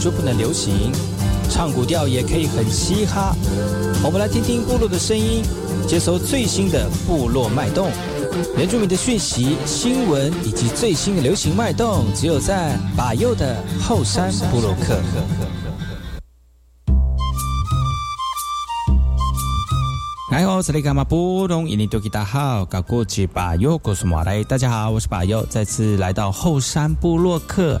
就不能流行？唱古调也可以很嘻哈。我们来听听部落的声音，接收最新的部落脉动。原住民的讯息、新闻以及最新的流行脉动，只有在把右的后山部落克。哎呦，这里干嘛不懂？印尼多吉大好，搞过去把右，告诉马来，大家好，我是把右，再次来到后山部落克。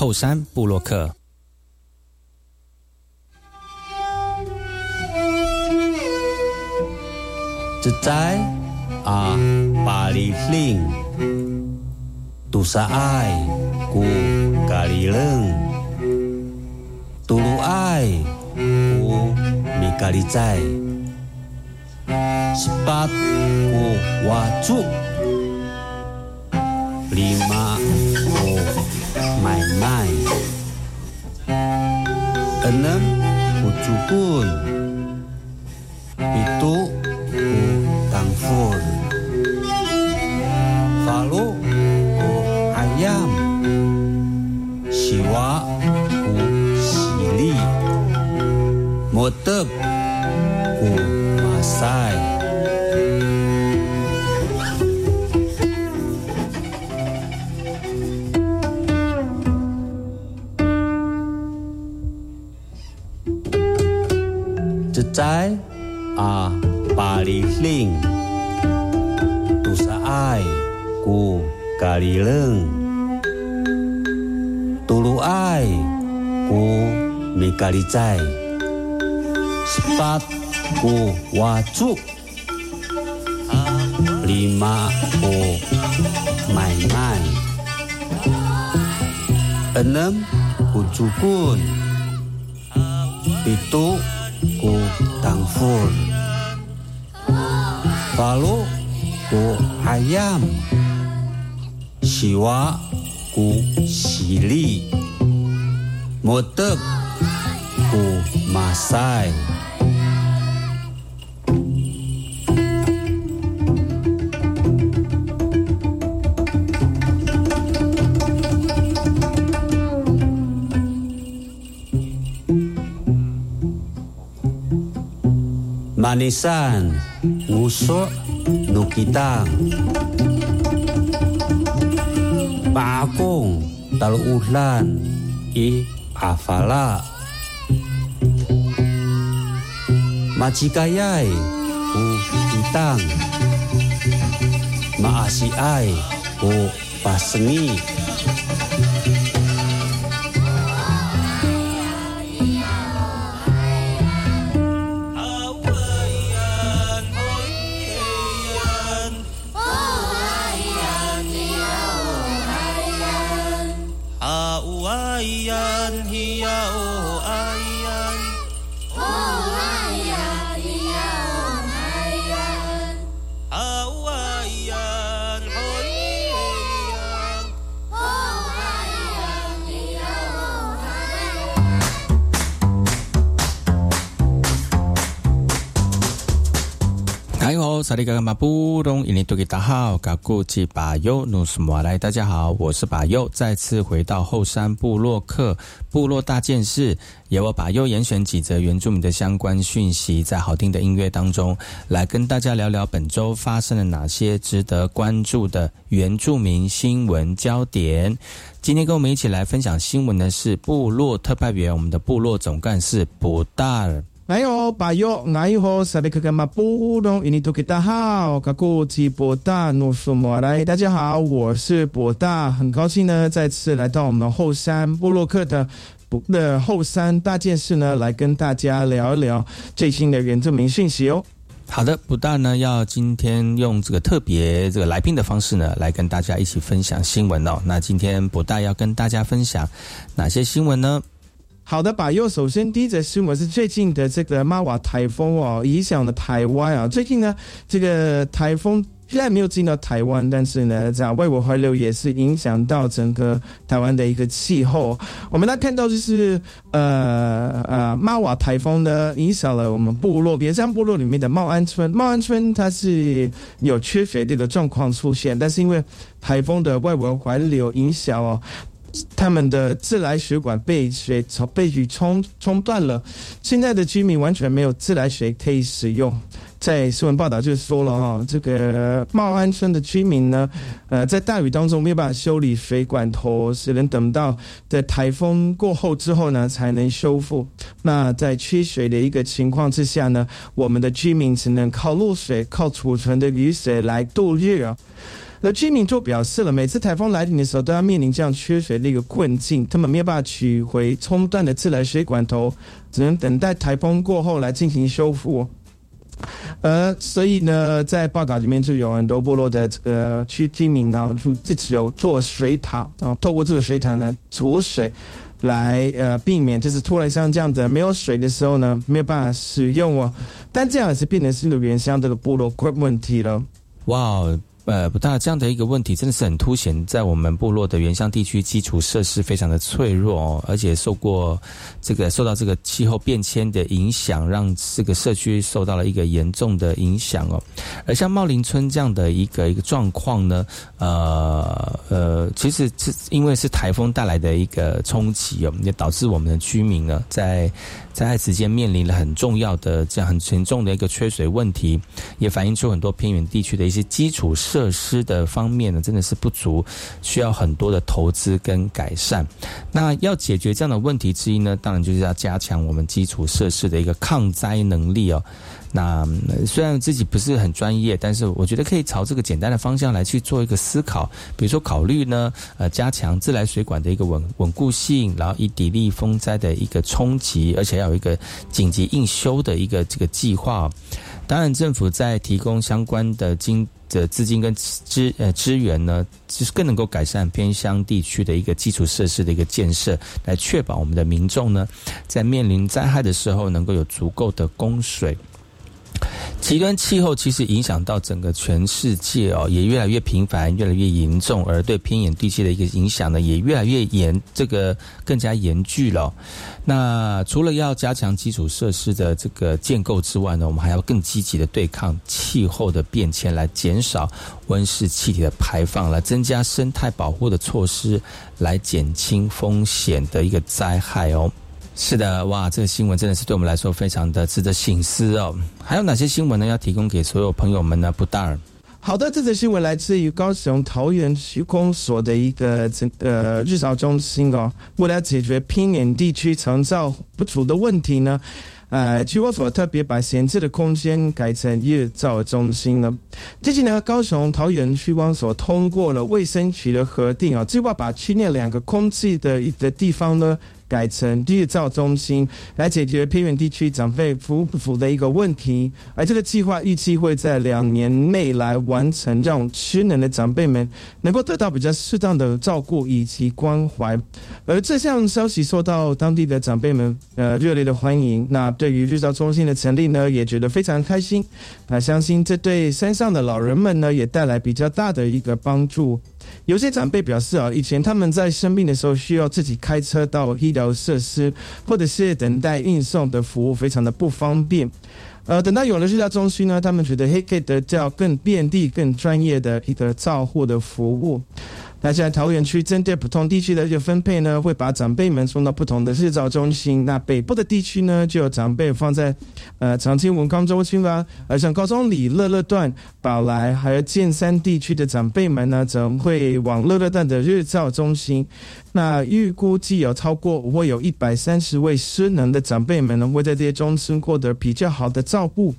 后山布洛克。自在啊，巴里令，杜萨爱古咖喱冷，杜鲁爱古米咖喱在，十八古瓦族 my mind. Enam, ucukun. Itu tangfur. Falu, oh, ayam. Siwa, u sili. Motep, 在啊巴里令杜萨爱古咖喱冷，杜鲁爱古米咖喱在，sepat 古瓦族，lima 古买卖，enam 古主棍，pitu ku tangfur. Palu ku ayam Siwa ku sili. Motek ku masai. Manisan, Ngusok, Nukitang. pakung Talu Ulan, I Afala. macikayai, U Kitang. Maasiay, U Pasengi. 萨利格马布隆伊尼多吉达好，嘎古吉巴尤努斯莫来，大家好，我是巴尤，再次回到后山部落客部落大件事，由我巴尤严选几则原住民的相关讯息，在好听的音乐当中，来跟大家聊聊本周发生了哪些值得关注的原住民新闻焦点。今天跟我们一起来分享新闻的是部落特派员，我们的部落总干事布达尔。哎呦，巴友，哎呦，萨利克干嘛布隆印尼多吉大好，卡古吉博大努苏莫来，大家好，我是博大，很高兴呢，再次来到我们后山部落克的不的后山大件事呢，来跟大家聊一聊最新的原住民讯息哦。好的，不但呢要今天用这个特别这个来宾的方式呢，来跟大家一起分享新闻哦。那今天不但要跟大家分享哪些新闻呢？好的，把右。首先，第一则新闻是最近的这个马瓦台风哦，影响了台湾啊。最近呢，这个台风虽然没有进到台湾，但是呢，这样外围环流也是影响到整个台湾的一个气候。我们来看到就是呃呃，马瓦台风呢影响了我们部落别山部落里面的茂安村。茂安村它是有缺水的状况出现，但是因为台风的外围环流影响哦。他们的自来水管被水冲被雨冲冲断了，现在的居民完全没有自来水可以使用。在新闻报道就说了哈，这个茂安村的居民呢，呃，在大雨当中没有办法修理水管头，只能等到在台风过后之后呢才能修复。那在缺水的一个情况之下呢，我们的居民只能靠露水、靠储存的雨水来度日啊。那居民就表示了，每次台风来临的时候，都要面临这样缺水的一个困境。他们没有办法取回冲断的自来水管头，只能等待台风过后来进行修复。呃，所以呢，在报告里面就有很多部落的这个区居民呢，就自己有做水塔，然后透过这个水塔呢储水，来呃避免就是突然像这样的没有水的时候呢，没有办法使用哦。但这样也是变成是原乡这个部落困问题了。哇！呃，不大这样的一个问题，真的是很凸显在我们部落的原乡地区，基础设施非常的脆弱哦，而且受过这个受到这个气候变迁的影响，让这个社区受到了一个严重的影响哦。而像茂林村这样的一个一个状况呢，呃呃，其实是因为是台风带来的一个冲击哦，也导致我们的居民呢，在灾害期间面临了很重要的这样很沉重的一个缺水问题，也反映出很多偏远地区的一些基础设设施的方面呢，真的是不足，需要很多的投资跟改善。那要解决这样的问题之一呢，当然就是要加强我们基础设施的一个抗灾能力哦。那虽然自己不是很专业，但是我觉得可以朝这个简单的方向来去做一个思考。比如说，考虑呢，呃，加强自来水管的一个稳稳固性，然后以砥砺风灾的一个冲击，而且要有一个紧急应修的一个这个计划。当然，政府在提供相关的金的资金跟资呃资源呢，就是更能够改善偏乡地区的一个基础设施的一个建设，来确保我们的民众呢，在面临灾害的时候能够有足够的供水。极端气候其实影响到整个全世界哦，也越来越频繁，越来越严重，而对偏远地区的一个影响呢，也越来越严，这个更加严峻了。那除了要加强基础设施的这个建构之外呢，我们还要更积极的对抗气候的变迁，来减少温室气体的排放，来增加生态保护的措施，来减轻风险的一个灾害哦。是的，哇，这个新闻真的是对我们来说非常的值得醒思哦。还有哪些新闻呢？要提供给所有朋友们呢？不大。好的，这则新闻来自于高雄桃园区公所的一个这呃日照中心哦。为了解决偏远地区长照不足的问题呢，呃，区公所特别把闲置的空间改成日照中心呢。最近呢，高雄桃园区公所通过了卫生局的核定啊，计划把区内两个空置的一个地方呢。改成日照中心来解决偏远地区长辈服不服的一个问题，而这个计划预计会在两年内来完成，让失能的长辈们能够得到比较适当的照顾以及关怀。而这项消息受到当地的长辈们呃热烈的欢迎，那对于日照中心的成立呢，也觉得非常开心。那相信这对山上的老人们呢，也带来比较大的一个帮助。有些长辈表示啊，以前他们在生病的时候需要自己开车到医疗设施，或者是等待运送的服务，非常的不方便。呃，等到有了这家中心呢，他们觉得可以得到更便利、更专业的一个照护的服务。那现在桃园区针对不同地区的一个分配呢，会把长辈们送到不同的日照中心。那北部的地区呢，就有长辈放在呃长青文康中心啦，而像高中里、乐乐段、宝来还有建山地区的长辈们呢，则会往乐乐段的日照中心。那预估计有超过会有一百三十位失能的长辈们呢，会在这些中心获得比较好的照顾。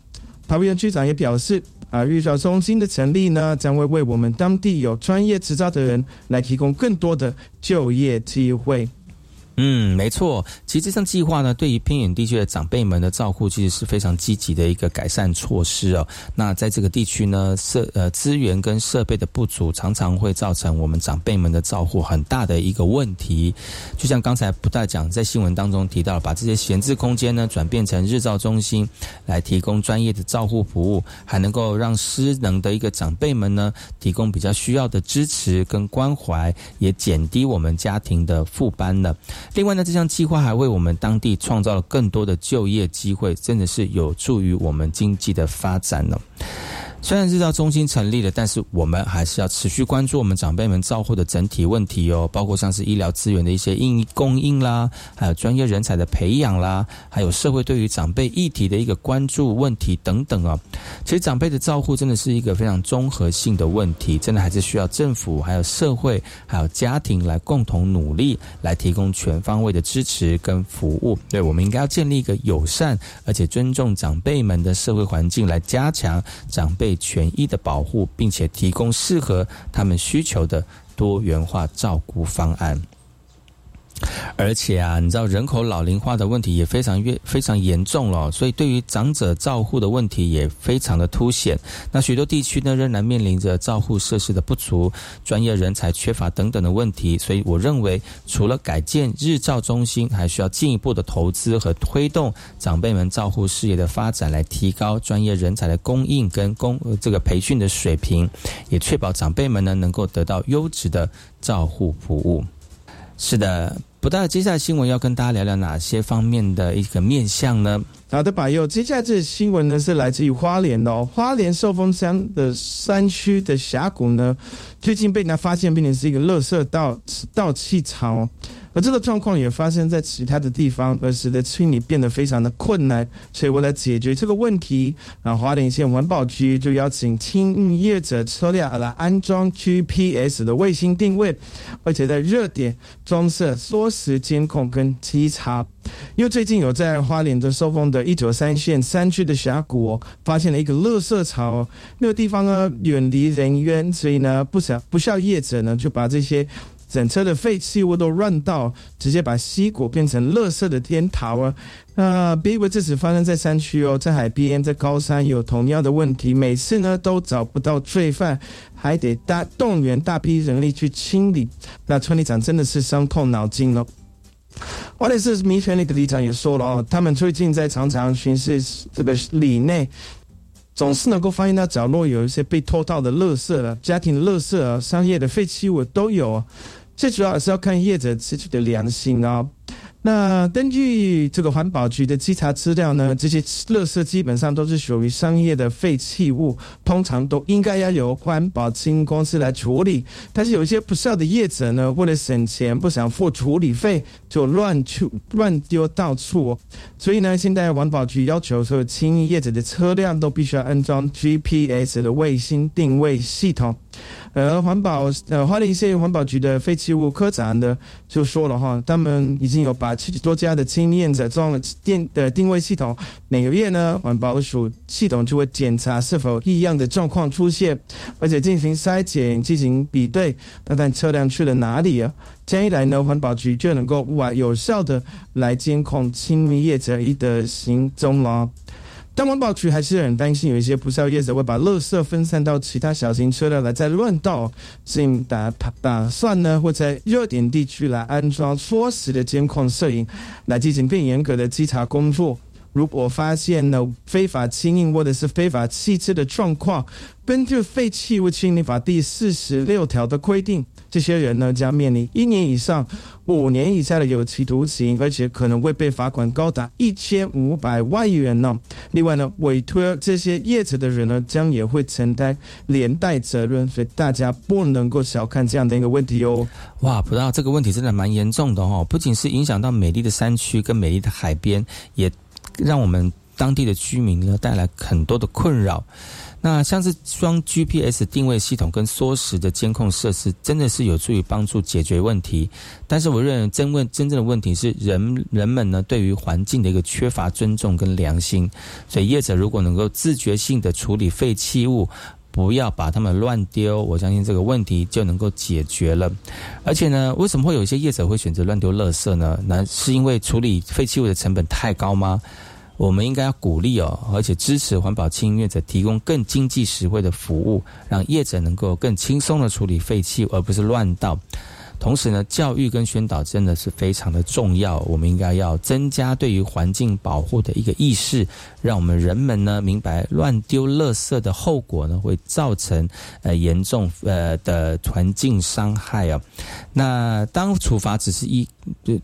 桃园区长也表示。啊，育照中心的成立呢，将会为我们当地有专业执照的人来提供更多的就业机会。嗯，没错。其实这项计划呢，对于偏远地区的长辈们的照顾，其实是非常积极的一个改善措施哦。那在这个地区呢，设呃资源跟设备的不足，常常会造成我们长辈们的照顾很大的一个问题。就像刚才不大讲，在新闻当中提到，把这些闲置空间呢，转变成日照中心，来提供专业的照护服务，还能够让失能的一个长辈们呢，提供比较需要的支持跟关怀，也减低我们家庭的负担了。另外呢，这项计划还为我们当地创造了更多的就业机会，真的是有助于我们经济的发展呢。虽然日照中心成立了，但是我们还是要持续关注我们长辈们照护的整体问题哦，包括像是医疗资源的一些应供应啦，还有专业人才的培养啦，还有社会对于长辈议题的一个关注问题等等啊。其实长辈的照护真的是一个非常综合性的问题，真的还是需要政府、还有社会、还有家庭来共同努力，来提供全方位的支持跟服务。对，我们应该要建立一个友善而且尊重长辈们的社会环境，来加强长辈。权益的保护，并且提供适合他们需求的多元化照顾方案。而且啊，你知道人口老龄化的问题也非常越非常严重了，所以对于长者照护的问题也非常的凸显。那许多地区呢，仍然面临着照护设施的不足、专业人才缺乏等等的问题。所以我认为，除了改建日照中心，还需要进一步的投资和推动长辈们照护事业的发展，来提高专业人才的供应跟供这个培训的水平，也确保长辈们呢能够得到优质的照护服务。是的。不知道，接下来新闻要跟大家聊聊哪些方面的一个面向呢？好的，柏佑。接下来这新闻呢是来自于花莲哦，花莲寿丰山的山区的峡谷呢，最近被人家发现，并且是一个垃圾道道气槽。这个状况也发生在其他的地方，而使得清理变得非常的困难。所以为了解决这个问题，啊，花莲县环保局就邀请清运业者车辆来安装 GPS 的卫星定位，而且在热点装设缩时监控跟稽查。因为最近有在花莲的收丰的一九三线山区的峡谷发现了一个垃圾槽，那个地方呢远离人烟，所以呢不少不孝业者呢就把这些整车的废弃物都乱倒，直接把溪谷变成垃圾的天堂啊！那别以为这次发生在山区哦，在海边、在高山有同样的问题，每次呢都找不到罪犯，还得大动员大批人力去清理。那村里长真的是伤透脑筋了。或者是民权里的里长也说了哦，他们最近在常常巡视这个里内，总是能够发现到角落有一些被偷到的垃圾了，家庭垃圾啊、商业的废弃物都有。最主要是要看业者自己的良心啊。那根据这个环保局的稽查资料呢，这些垃圾基本上都是属于商业的废弃物，通常都应该要由环保清公司来处理。但是有一些不孝的业者呢，为了省钱不想付处理费，就乱去乱丢到处。所以呢，现在环保局要求所有清业者的车辆都必须要安装 GPS 的卫星定位系统。而环保呃花莲县环保局的废弃物科长呢就说了哈，他们已经有把七十多家的清验者装了电的定位系统，每个月呢环保署系统就会检查是否异样的状况出现，而且进行筛检进行比对，看看车辆去了哪里啊。这样一来呢，环保局就能够完有效的来监控清明业者的行踪了。但环保局还是很担心，有一些不肖业者会把垃圾分散到其他小型车辆来再乱倒，所以打打算呢会在热点地区来安装缩时的监控摄影，来进行更严格的稽查工作。如果发现了非法清运或者是非法弃置的状况，根据《废弃物清理法》第四十六条的规定。这些人呢将面临一年以上五年以下的有期徒刑，而且可能会被罚款高达一千五百万元呢。另外呢，委托这些业者的人呢，将也会承担连带责任，所以大家不能够小看这样的一个问题哦。哇，不知道这个问题真的蛮严重的哦，不仅是影响到美丽的山区跟美丽的海边，也让我们当地的居民呢带来很多的困扰。那像是双 GPS 定位系统跟缩时的监控设施，真的是有助于帮助解决问题。但是我认为真问真正的问题是人人们呢对于环境的一个缺乏尊重跟良心。所以业者如果能够自觉性的处理废弃物，不要把它们乱丢，我相信这个问题就能够解决了。而且呢，为什么会有一些业者会选择乱丢垃圾呢？那是因为处理废弃物的成本太高吗？我们应该要鼓励哦，而且支持环保清运者提供更经济实惠的服务，让业者能够更轻松的处理废气，而不是乱倒。同时呢，教育跟宣导真的是非常的重要。我们应该要增加对于环境保护的一个意识，让我们人们呢明白乱丢垃圾的后果呢，会造成呃严重呃的环境伤害啊。那当处罚只是一，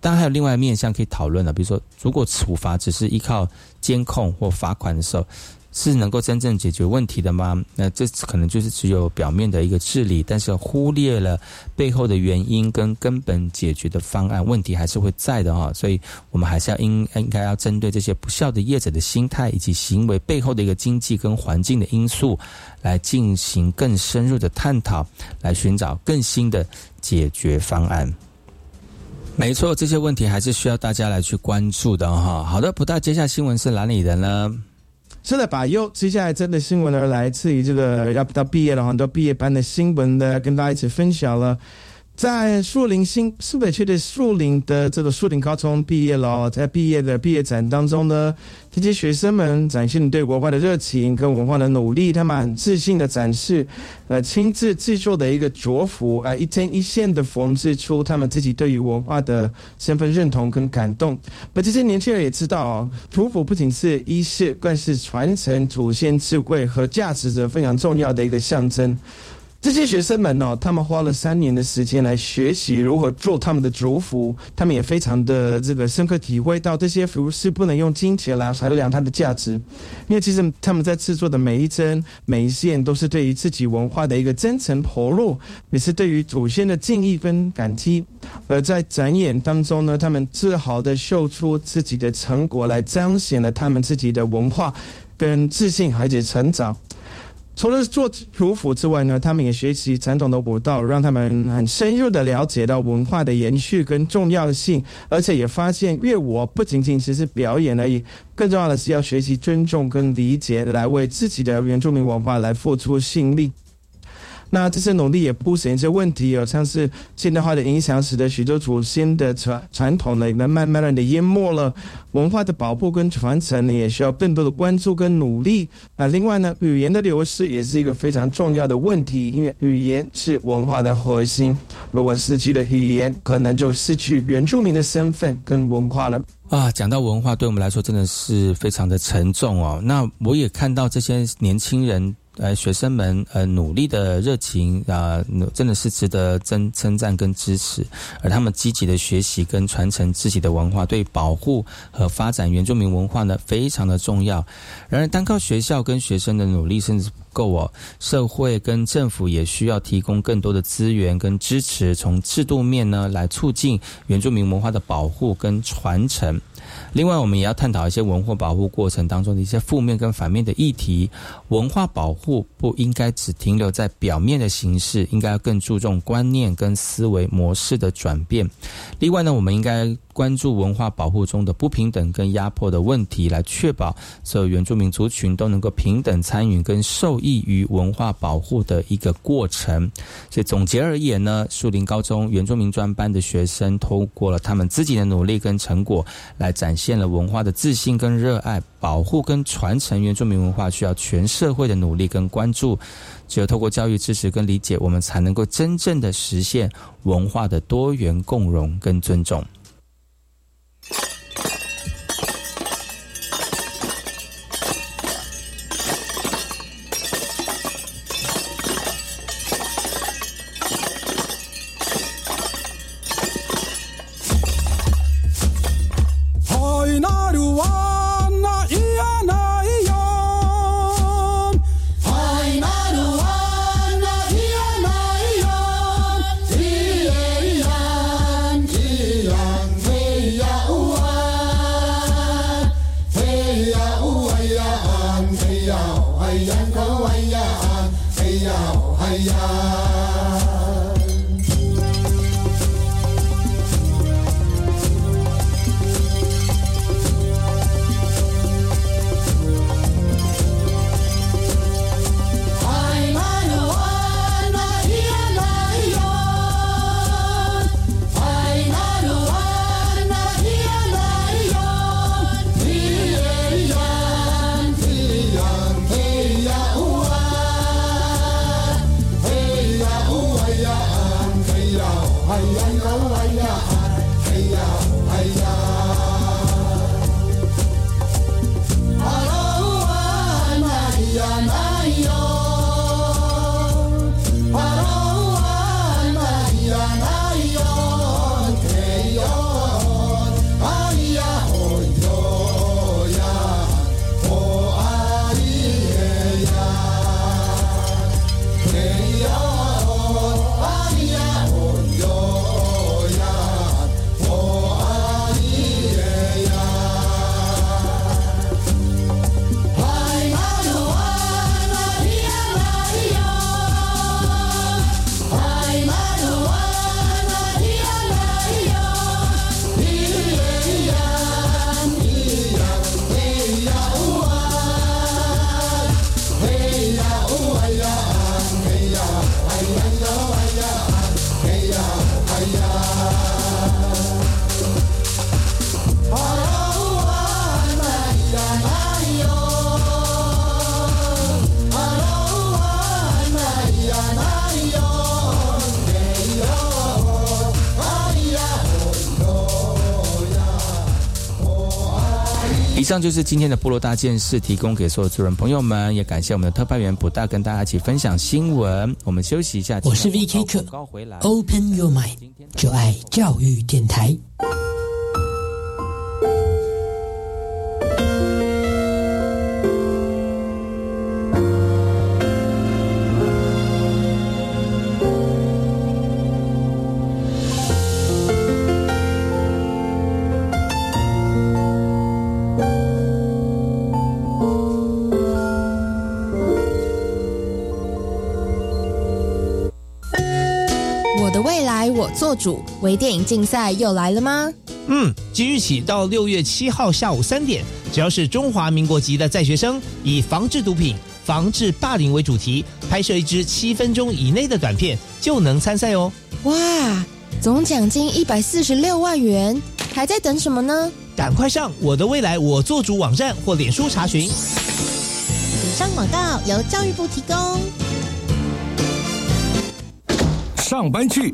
当然还有另外面向可以讨论的，比如说如果处罚只是依靠监控或罚款的时候。是能够真正解决问题的吗？那这可能就是只有表面的一个治理，但是忽略了背后的原因跟根本解决的方案，问题还是会在的哈。所以我们还是要应应该要针对这些不孝的业者的心态以及行为背后的一个经济跟环境的因素，来进行更深入的探讨，来寻找更新的解决方案。没错，这些问题还是需要大家来去关注的哈。好的，不到接下新闻是哪里的呢？是的，把又接下来真的新闻呢，来自于这个要到毕业了很多毕业班的新闻呢，跟大家一起分享了。在树林新苏北区的树林的这个树林高中毕业了，在毕业的毕业展当中呢，这些学生们展现对文化的热情跟文化的努力，他们很自信的展示，呃，亲自制作的一个着服，啊，一针一线的缝制出他们自己对于文化的身份认同跟感动。而这些年轻人也知道哦，土服不仅是衣饰，更是传承祖先智慧和价值的非常重要的一个象征。这些学生们呢，他们花了三年的时间来学习如何做他们的族服，他们也非常的这个深刻体会到这些服饰不能用金钱来衡量它的价值，因为其实他们在制作的每一针每一线都是对于自己文化的一个真诚投入，也是对于祖先的敬意跟感激。而在展演当中呢，他们自豪的秀出自己的成果，来彰显了他们自己的文化跟自信，而且成长。除了做族服之外呢，他们也学习传统的舞蹈，让他们很深入的了解到文化的延续跟重要性，而且也发现乐舞不仅仅只是表演而已，更重要的是要学习尊重跟理解，来为自己的原住民文化来付出心力。那这些努力也不显一些问题，有像是现代化的影响，使得许多祖先的传传统呢，能慢慢的淹没了。文化的保护跟传承呢，也需要更多的关注跟努力。啊，另外呢，语言的流失也是一个非常重要的问题，因为语言是文化的核心。如果失去了语言，可能就失去原住民的身份跟文化了。啊，讲到文化，对我们来说真的是非常的沉重哦。那我也看到这些年轻人。呃，学生们呃努力的热情啊，真的是值得称称赞跟支持。而他们积极的学习跟传承自己的文化，对保护和发展原住民文化呢，非常的重要。然而，单靠学校跟学生的努力，甚至不够哦。社会跟政府也需要提供更多的资源跟支持，从制度面呢来促进原住民文化的保护跟传承。另外，我们也要探讨一些文化保护过程当中的一些负面跟反面的议题。文化保护不应该只停留在表面的形式，应该要更注重观念跟思维模式的转变。另外呢，我们应该。关注文化保护中的不平等跟压迫的问题，来确保所有原住民族群都能够平等参与跟受益于文化保护的一个过程。所以总结而言呢，树林高中原住民专班的学生通过了他们自己的努力跟成果，来展展现了文化的自信跟热爱。保护跟传承原住民文化需要全社会的努力跟关注。只有透过教育支持跟理解，我们才能够真正的实现文化的多元共融跟尊重。上就是今天的部落大件事，提供给所有主人朋友们，也感谢我们的特派员普大跟大家一起分享新闻。我们休息一下，我是 VK 客，Open Your Mind，就爱教育电台。微电影竞赛又来了吗？嗯，即日起到六月七号下午三点，只要是中华民国籍的在学生，以防治毒品、防治霸凌为主题，拍摄一支七分钟以内的短片，就能参赛哦。哇，总奖金一百四十六万元，还在等什么呢？赶快上我的未来我做主网站或脸书查询。以上广告由教育部提供。上班去，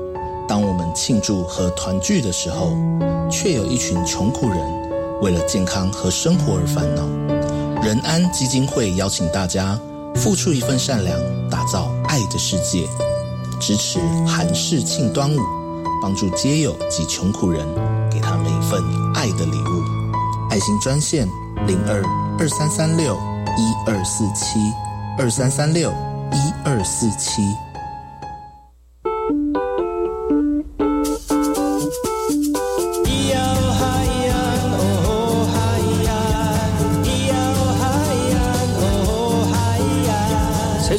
当我们庆祝和团聚的时候，却有一群穷苦人为了健康和生活而烦恼。仁安基金会邀请大家付出一份善良，打造爱的世界，支持韩式庆端午，帮助街友及穷苦人，给他们一份爱的礼物。爱心专线零二二三三六一二四七二三三六一二四七。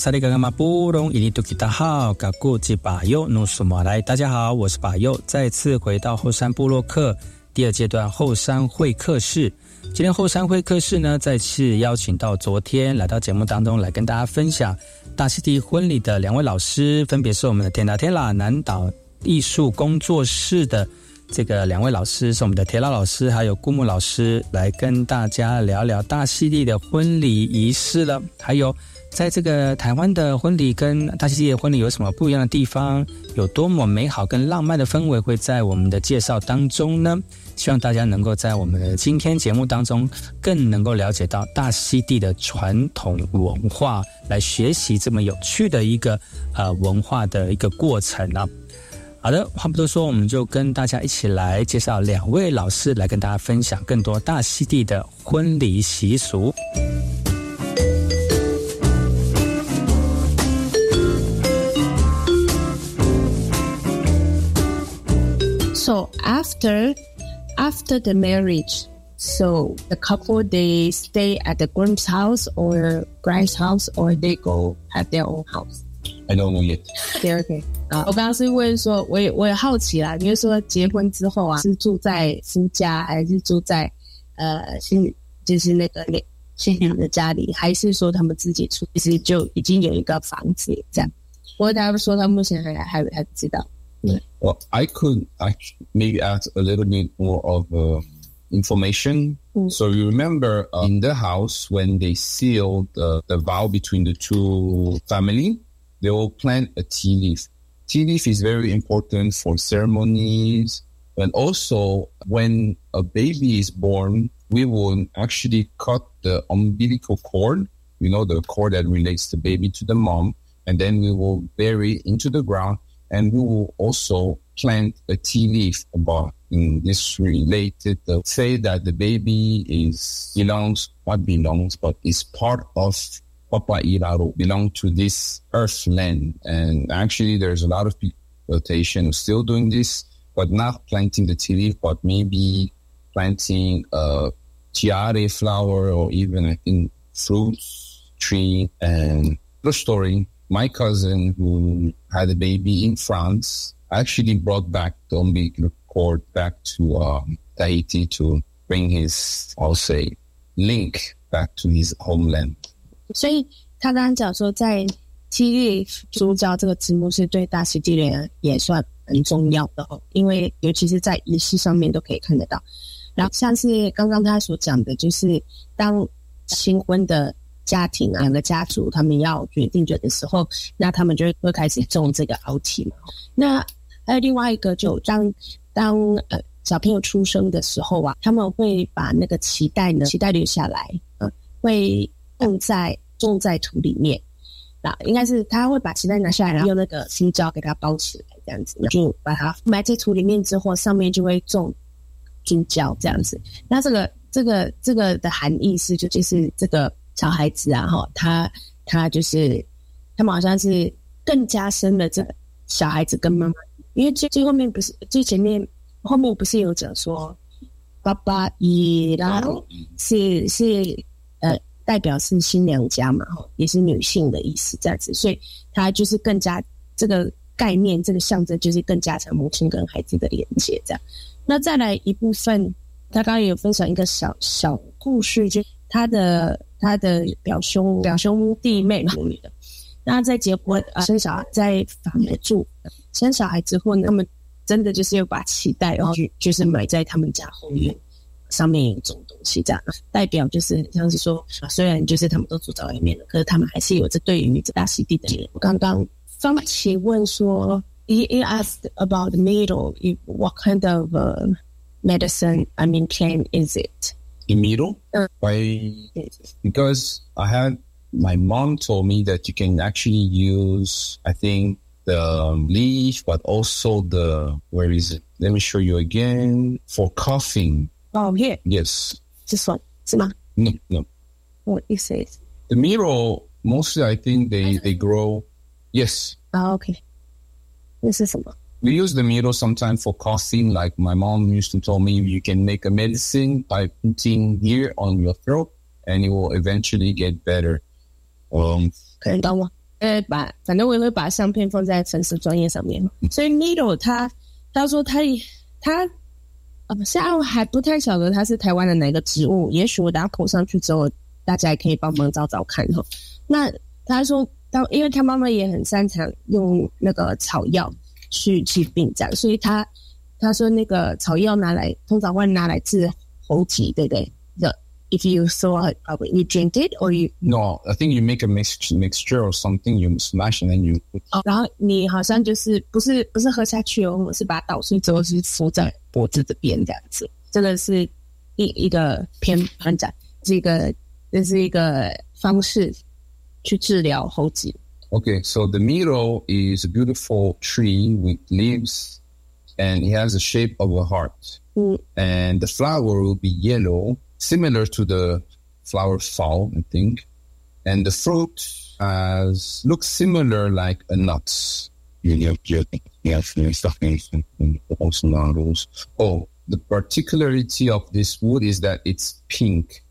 萨利嘎嘎马布隆伊尼图吉达好，嘎古吉巴尤努苏马来，大家好，我是巴尤，再次回到后山部落克第二阶段后山会客室。今天后山会客室呢，再次邀请到昨天来到节目当中来跟大家分享大溪地婚礼的两位老师，分别是我们的天达天啦南岛艺术工作室的这个两位老师，是我们的铁老老师还有顾木老师，来跟大家聊聊大溪地的婚礼仪式了，还有。在这个台湾的婚礼跟大溪地的婚礼有什么不一样的地方？有多么美好跟浪漫的氛围会在我们的介绍当中呢？希望大家能够在我们的今天节目当中更能够了解到大溪地的传统文化，来学习这么有趣的一个呃文化的一个过程啊。好的，话不多说，我们就跟大家一起来介绍两位老师，来跟大家分享更多大溪地的婚礼习俗。So after after the marriage, so the couple they stay at the groom's house or bride's house or they go have their own house. I don't know yet. 对，OK 啊，我刚刚是问说，我也我也好奇啦，就是说结婚之后啊，是住在夫家还是住在呃新就是那个那新娘的家里，还是说他们自己出其实就已经有一个房子这样？不过他们说他目前还还还不知道。 Well, I could actually maybe add a little bit more of uh, information. So you remember uh, in the house when they sealed uh, the vow between the two family, they will plant a tea leaf. Tea leaf is very important for ceremonies. And also when a baby is born, we will actually cut the umbilical cord you know, the cord that relates the baby to the mom. And then we will bury into the ground and we will also plant a tea leaf about in this related uh, say that the baby is belongs what belongs but is part of Papa Iraro belong to this earth land and actually there's a lot of people rotation still doing this but not planting the tea leaf but maybe planting a tiare flower or even in fruits tree and the story my cousin who had a baby in France actually brought back the umbilical cord back to um, Tahiti to bring his, I'll say, link back to his homeland. 所以他刚刚讲说，在七叶猪胶这个植物是对大溪地人也算很重要的哦，因为尤其是在仪式上面都可以看得到。然后像是刚刚他所讲的，就是当新婚的 家庭啊，两个家族他们要决定的时候，那他们就会开始种这个凹体嘛。那还有另外一个，就当当呃小朋友出生的时候啊，他们会把那个脐带呢，脐带留下来，嗯，会种在种在土里面。那应该是他会把脐带拿下来，然后用那个新胶给它包起来，这样子，就把它埋在土里面之后，上面就会种猪胶这样子。那这个这个这个的含义是，就就是这个小孩子啊，哈，他他就是他们好像是更加深了这小孩子跟妈妈。因为最最后面不是最前面后面不是有讲说，爸爸也然后是是呃代表是新娘家嘛，也是女性的意思这样子，所以他就是更加这个概念这个象征就是更加成母亲跟孩子的连接这样。那再来一部分，他刚刚也有分享一个小小故事，就他的他的表兄表兄弟妹母女的。那在结婚啊生小孩在法国住，生小孩之后呢，他们真的就是要把脐带，然后就是埋在他们家后院上面种东西，这样代表就是像是说，虽然就是他们都住在外面了，可是他们还是有着对于这大溪地的。我刚刚方琪问说，he asked about the needle, what kind of medicine, I mean, plant is it? the middle. Uh, Why? Because I had my mom told me that you can actually use, I think, the um, leaf, but also the where is it? Let me show you again for coughing. Oh, here. Yes. This one. No, no. What you say? The mirror. Mostly, I think they I they grow. Yes. Oh, okay. This is a We use the miro sometimes for coughing. Like my mom used to tell me, you can make a medicine by putting here on your throat and it will eventually get better. 嗯，可能等我，呃，把反正我也会把相片放在粉丝专业上面。所以 Needle 他他说他他呃，现在还不太晓得他是台湾的哪个植物，也许我等下口上去之后，大家也可以帮忙找找看哈。那他说，他因为他妈妈也很擅长用那个草药 去治病，这样，所以他他说那个草药拿来通常会拿来治喉疾，对不对？if you saw it, probably you drink it or you. No, I think you make a mix mixture or something. You smash and then you. 哦，然后你好像就是不是不是喝下去哦，我是把它捣碎之后是敷在脖子这边这样子。这个是一一个偏方讲，这个这是一个方式去治疗喉疾。Okay, so the miro is a beautiful tree with leaves, and it has the shape of a heart. Mm. And the flower will be yellow similar to the flower fall, I think. And the fruit has looks similar like a nut. You know, you have the stuffing, also, marbles. Oh, the particularity of this wood is that it's pink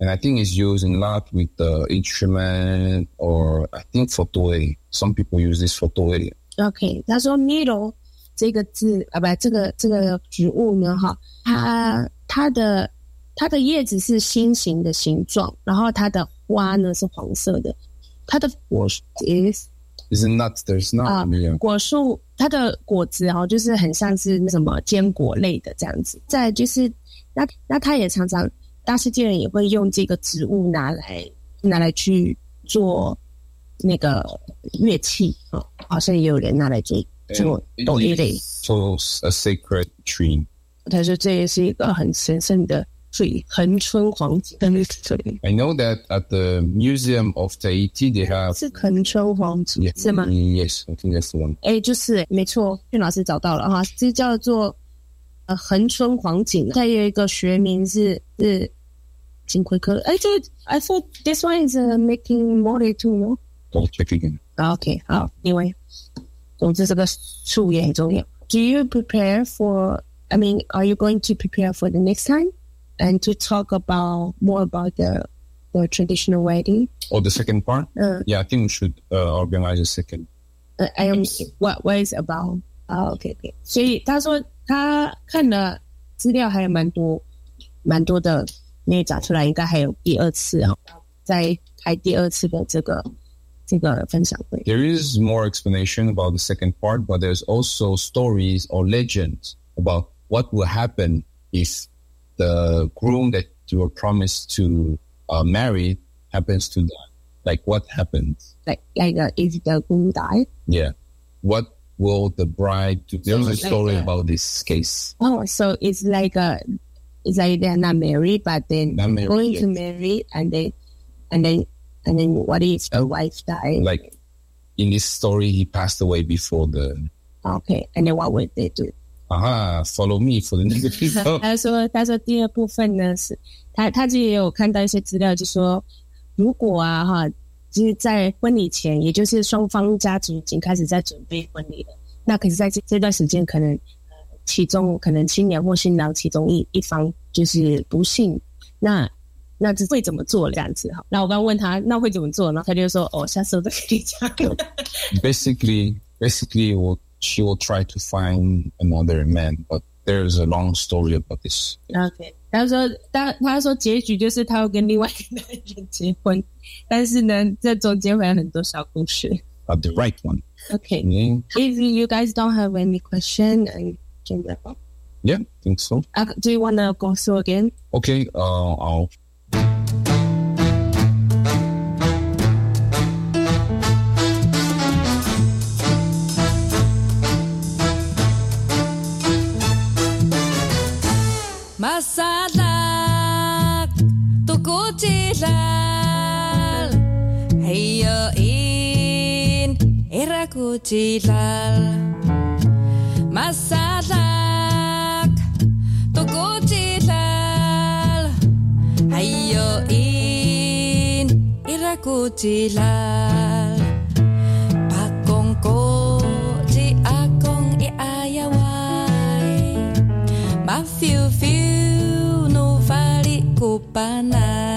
And I think it's used in a lot with the instrument or I think photoe. Some people use this photoe. OK，他说 needle 这个字啊，不，这个这个植物呢，哈，它它的它的叶子是心形的形状，然后它的花呢是黄色的，它的果 is is not there's not 啊果树它的果子哦，就是很像是那什么坚果类的这样子。再就是那那它也常常 大世界人也会用这个植物拿来拿来去做那个乐器哦，好像也有人拿来做做斗笠类。So a sacred tree. 他说这也是一个很神圣的。水恒春黄金，I know that at the Museum of Tahiti they have 是恒春黄金 Yeah. 是吗？Yes, I think that's the one. 哎，就是没错，俊老师找到了哈，这叫做呃恒春黄锦，再有一个学名是是金龟壳。哎，这个 I thought this one is、uh, making molly too no？ I'll check again. 啊 OK，好，因为总之这个树也很重要。Do you prepare for? I mean, are you going to prepare for the next time and to talk about more about the the traditional wedding? Oh, the second part? Uh. Yeah, I think we should uh, organize a second. Uh, I am what what is about 啊、OK OK，所以他说 他看的资料还有蛮多蛮多的，你也找出来，应该还有第二次啊，再开第二次的这个这个分享会。 There is more explanation about the second part, but there's also stories or legends about what will happen if the groom that you were promised to uh, marry happens to die. Like what happens? Like like uh, if the groom die, Yeah. What will the bride do? There's a Like story that. about this case. oh, so it's like a it's like they're not married, but then Not married going yet. to marry, and then and then and then what if a wife die? Like in this story, he passed away before the. Okay, and then what would they do? Aha, follow me for the next episode. 他说：“他说第二部分呢是，他他自己也有看到一些资料，就说如果啊哈， 就是在婚礼前，也就是双方家族已经开始在准备婚礼了，那可是在这这段时间，可能呃其中可能新娘或新郎其中一一方就是不幸，那那这会怎么做这样子哈？那我刚问他那会怎么做，然后他就说哦，下次我再跟你讲。basically, basically, will she will try to find another man, but there's a long story about this. OK，他说他他说结局就是他要跟另外一个男人结婚，但是呢，这中间会有很多小故事。 Uh, the right one. OK，、 Yeah, if you guys don't have any question, I can wrap up. yeah, think so. Uh, do you wanna go through again? Okay, uh, I'll. Masalak tokutilal hayo in irakutilal masalak tokutilal hayo in irakutilal pa kon ko Pa na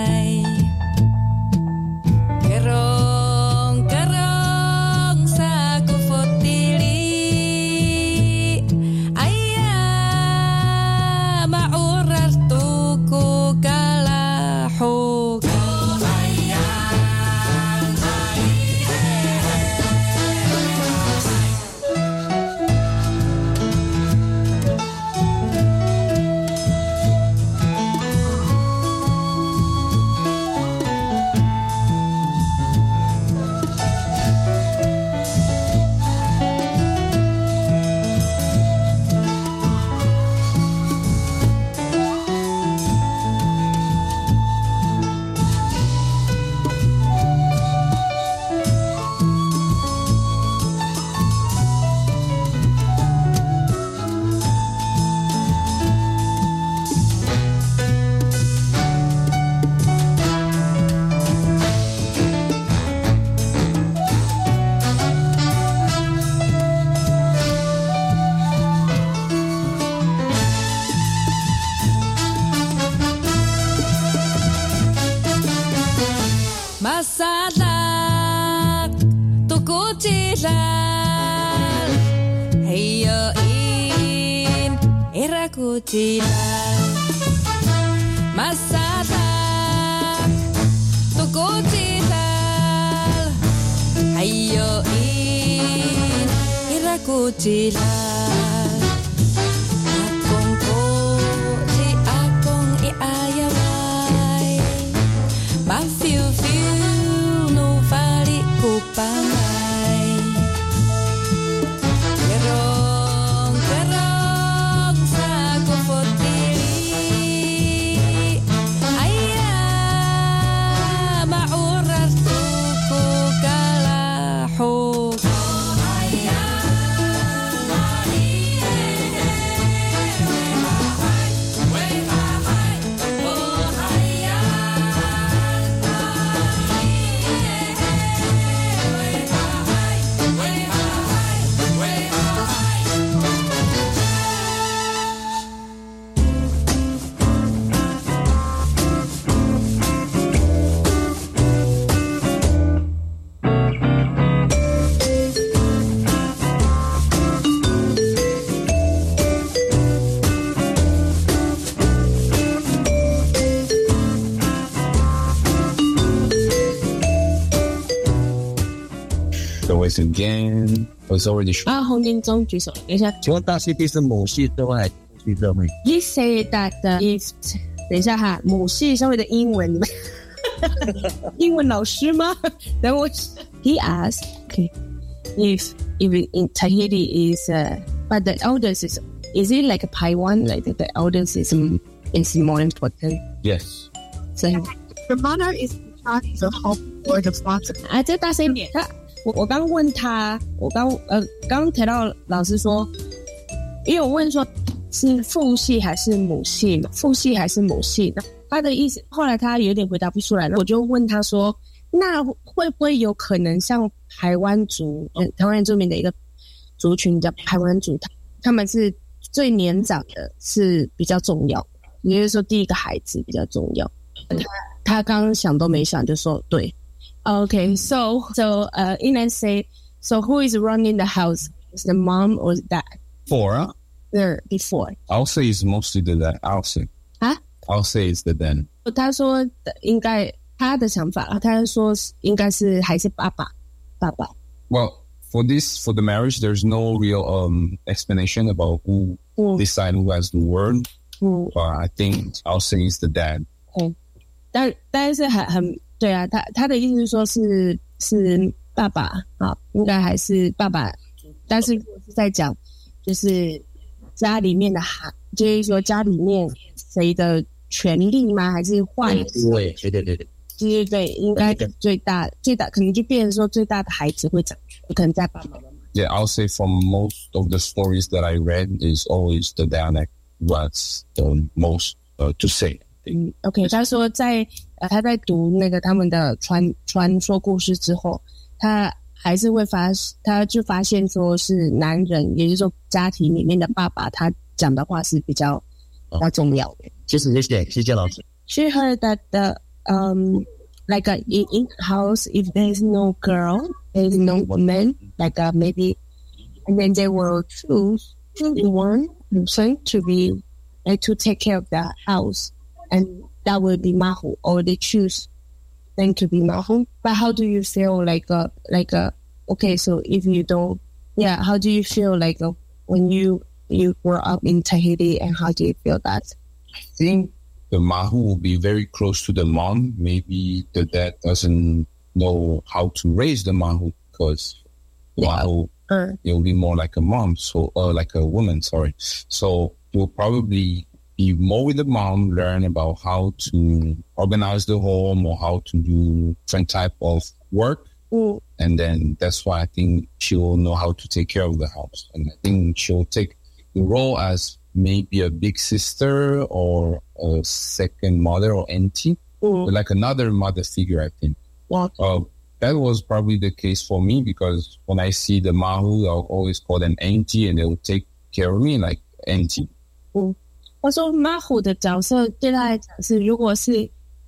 Voice again. Was already sh- 啊，红金钟举手，等一下。请问大 CP 是母系社会还是父系社会？ He say that the if 等一下哈，母系社会的英文，你们英文老师吗？等我。He asked, okay, if if in Tahiti is uh, but the eldest is is it like a Taiwan like the eldest is is more important? Yes. So The mother is in charge of the home or the father. 啊，再大声一点。 我我刚问他，我刚呃刚提到老师说，因为我问说是父系还是母系，父系还是母系的，他的意思后来他有点回答不出来了，我就问他说，那会不会有可能像台湾族，嗯，台湾原住民的一个族群叫台湾族，他他们是最年长的是比较重要，也就是说第一个孩子比较重要。他他刚想都没想就说对。Okay, so so uh, Ina say, so who is running the house? Is the mom or dad? Four. Huh? There before. I'll say it's mostly the dad. I'll say. 啊？ I'll say it's the dad. 他说的应该他的想法，他说是应该是还是爸爸，爸爸。 Well, for this, for the marriage, there's no real um explanation about who decide who has the word. Mm. But I think I'll say it's the dad. 嗯，但但是很很 对啊，他他的意思是说是是爸爸啊，应该还是爸爸。但是如果是在讲就是家里面的孩，就是说家里面谁的权利吗？还是换？对，对对对对。对对对，应该最大最大可能就变成说最大的孩子会掌权，可能在爸爸妈妈。Yeah, I'll say from most of the stories that I read is always the that was the most uh, to say. 嗯，OK，他说在呃他在读那个他们的传传说故事之后，他还是会发，他就发现说是男人，也就是说家庭里面的爸爸，他讲的话是比较比较重要的。谢谢谢谢谢谢老师。She heard that the um like a, in in house if there is no girl, there is no woman, like uh, maybe, and then they will choose one person to be like to take care of the house, and that will be mahu, or they choose them to be mahu. But how do you feel like a like a okay, so if you don't, yeah, how do you feel like uh, when you you grew up in Tahiti, and how do you feel that? I think the mahu will be very close to the mom. Maybe the dad doesn't know how to raise the mahu because mahu Uh. it will be more like a mom, so uh, like a woman. Sorry, so you'll probably be more with the mom, learn about how to organize the home or how to do different type of work. Mm. And then that's why I think she will know how to take care of the house. And I think she'll take the role as maybe a big sister or a second mother or auntie, like another mother figure, I think. Wow. Uh, that was probably the case for me because when I see the mahu, I'll always call them auntie and they'll take care of me like auntie. 嗯，他说 Mahu 的角色对他来讲是，如果是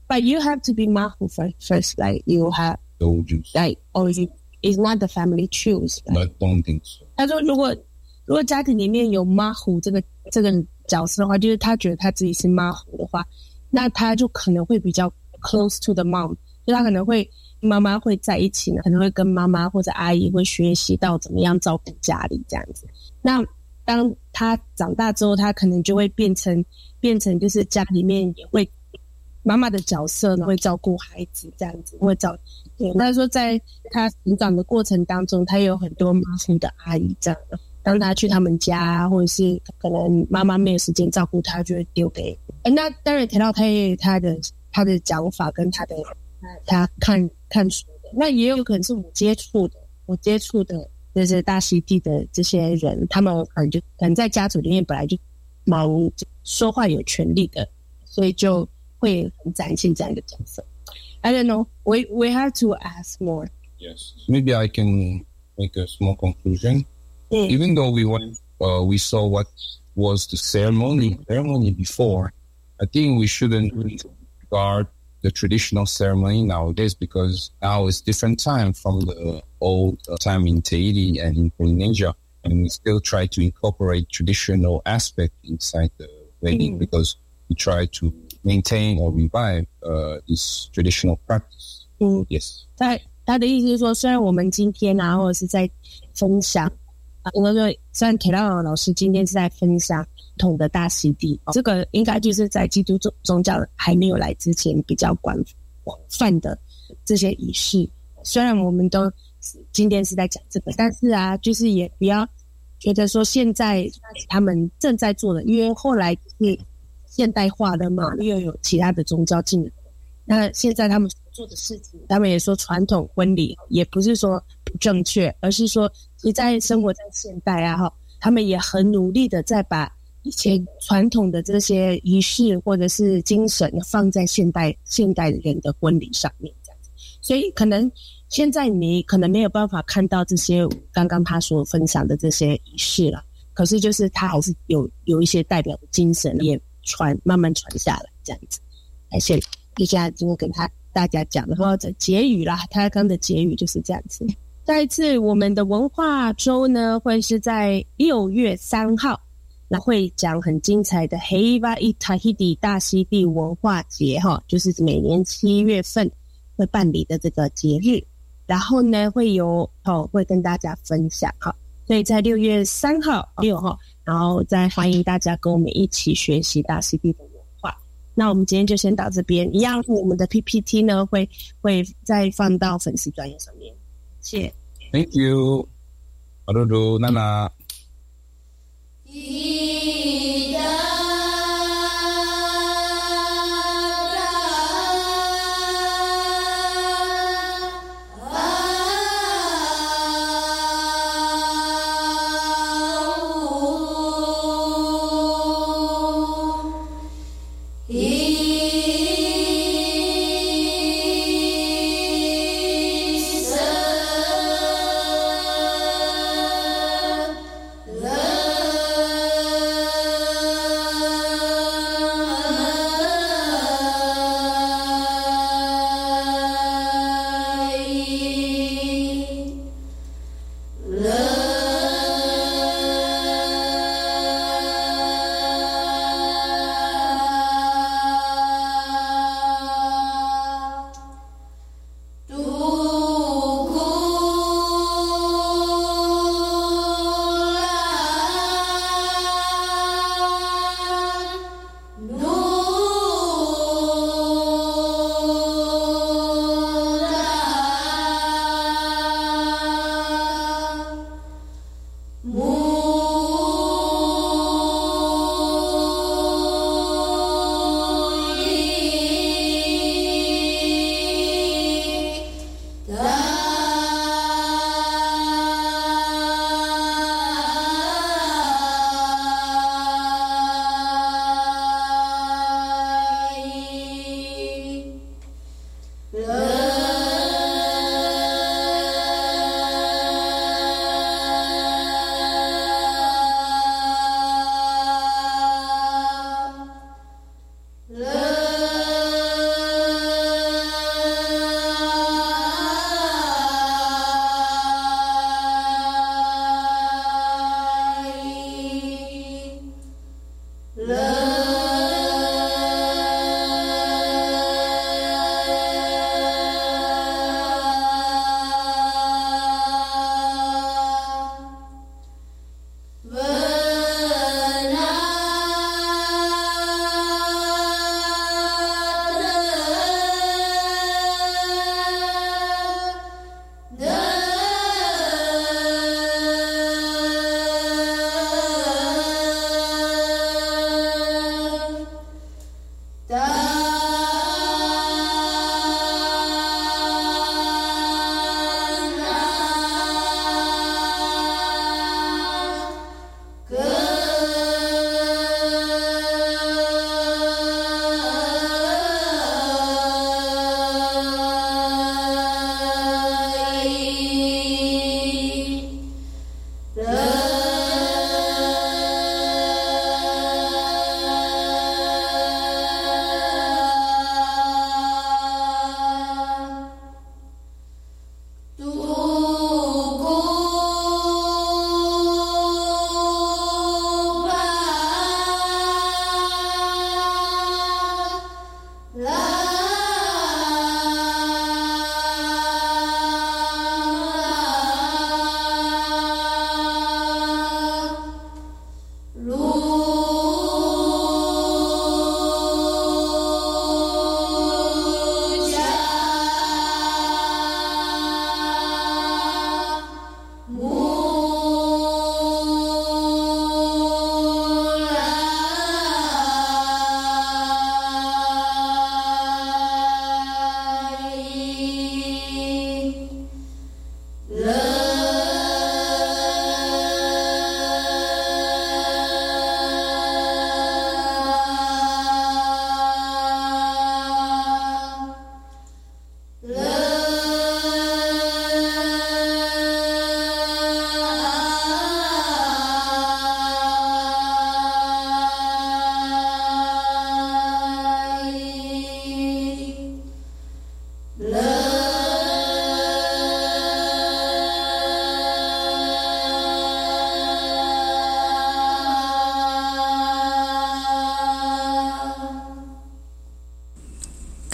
，but you have to be Mahu first, first like you have So just like or you is not the family choose. I don't think so. 他说，如果如果家庭里面有 Mahu 这个这个角色的话，就是他觉得他自己是 Mahu 的话，那他就可能会比较 close to the mom，就他可能会妈妈会在一起呢，可能会跟妈妈或者阿姨会学习到怎么样照顾家里这样子。那当他长大之后，他可能就会变成变成就是家里面也会妈妈的角色呢，会照顾孩子这样子，会照。对，他说在他成长的过程当中，他有很多妈妈的阿姨这样的。当他去他们家，或者是可能妈妈没有时间照顾他，就会丢给。那当然提到他也有他的他的讲法跟他的他看看书的，那也有可能是我接触的，我接触的就是大溪地的这些人，他们可能就可能在家族里面本来就忙说话有权利的，所以就会很展现这样一个角色。I don't know. We we have to ask more. Yes. Maybe I can make a small conclusion. Even though we went, uh, we saw what was the ceremony ceremony before. I think we shouldn't regard the traditional ceremony nowadays because now it's different time from the old uh, time in Tahiti and in Polynesia, and we still try to incorporate traditional aspect inside the wedding Mm. because we try to maintain or revive uh, this traditional practice. Mm. Yes. 在 他的意思是说，虽然我们今天啊，或者是在分享啊，应该说，虽然铁道老师今天是在分享 统的大溪地，这个应该就是在基督宗宗教还没有来之前比较广广泛的这些仪式。虽然我们都今天是在讲这个，但是啊，就是也不要觉得说现在他们正在做的，因为后来是现代化的嘛，又有其他的宗教进来。那现在他们做的事情，他们也说传统婚礼也不是说不正确，而是说你在生活在现代啊，哈，他们也很努力的在把以前传统的这些仪式或者是精神放在现代现代人的婚礼上面，这样子。所以可能现在你可能没有办法看到这些刚刚他所分享的这些仪式了，可是就是他还是有有一些代表的精神也传慢慢传下来，这样子。感，谢。接下来今天跟他大家讲的或者结语啦，他刚的结语就是这样子。再一次，我们的文化周呢会是在六月三号，那会讲很精彩的 Heiva Itahidi 大溪地文化节哈，就是每年七月份会办理的这个节日。然后呢，会有哦会跟大家分享哈，所以在六月三号六号，然后再欢迎大家跟我们一起学习大溪地的文化。那我们今天就先到这边，一样我们的 PPT 呢会会再放到粉丝专页上面，谢谢。Thank you. Adudu, Nana. 啦。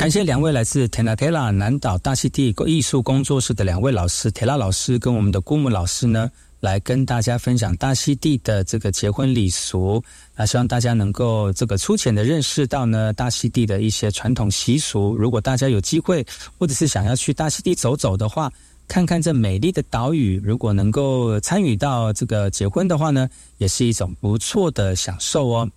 感谢两位来自 Tena Tela 南岛大溪地艺术工作室的两位老师，Tela 老师跟我们的姑母老师呢，来跟大家分享大溪地的这个结婚礼俗。那希望大家能够这个粗浅的认识到呢大溪地的一些传统习俗。如果大家有机会，或者是想要去大溪地走走的话，看看这美丽的岛屿，如果能够参与到这个结婚的话呢，也是一种不错的享受哦。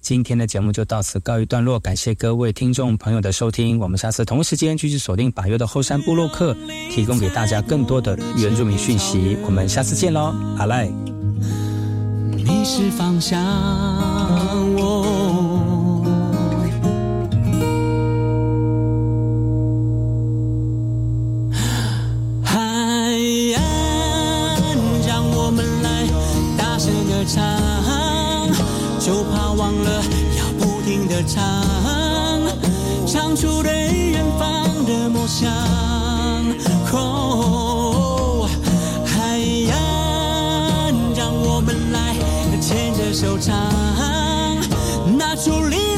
今天的节目就到此告一段落，感谢各位听众朋友的收听，我们下次同时间继续锁定八月的后山部落客，提供给大家更多的原住民讯息。我们下次见喽，阿赖。迷失方向，唱，唱出对远方的梦想。哦，海洋让我们来牵着手唱，拿出力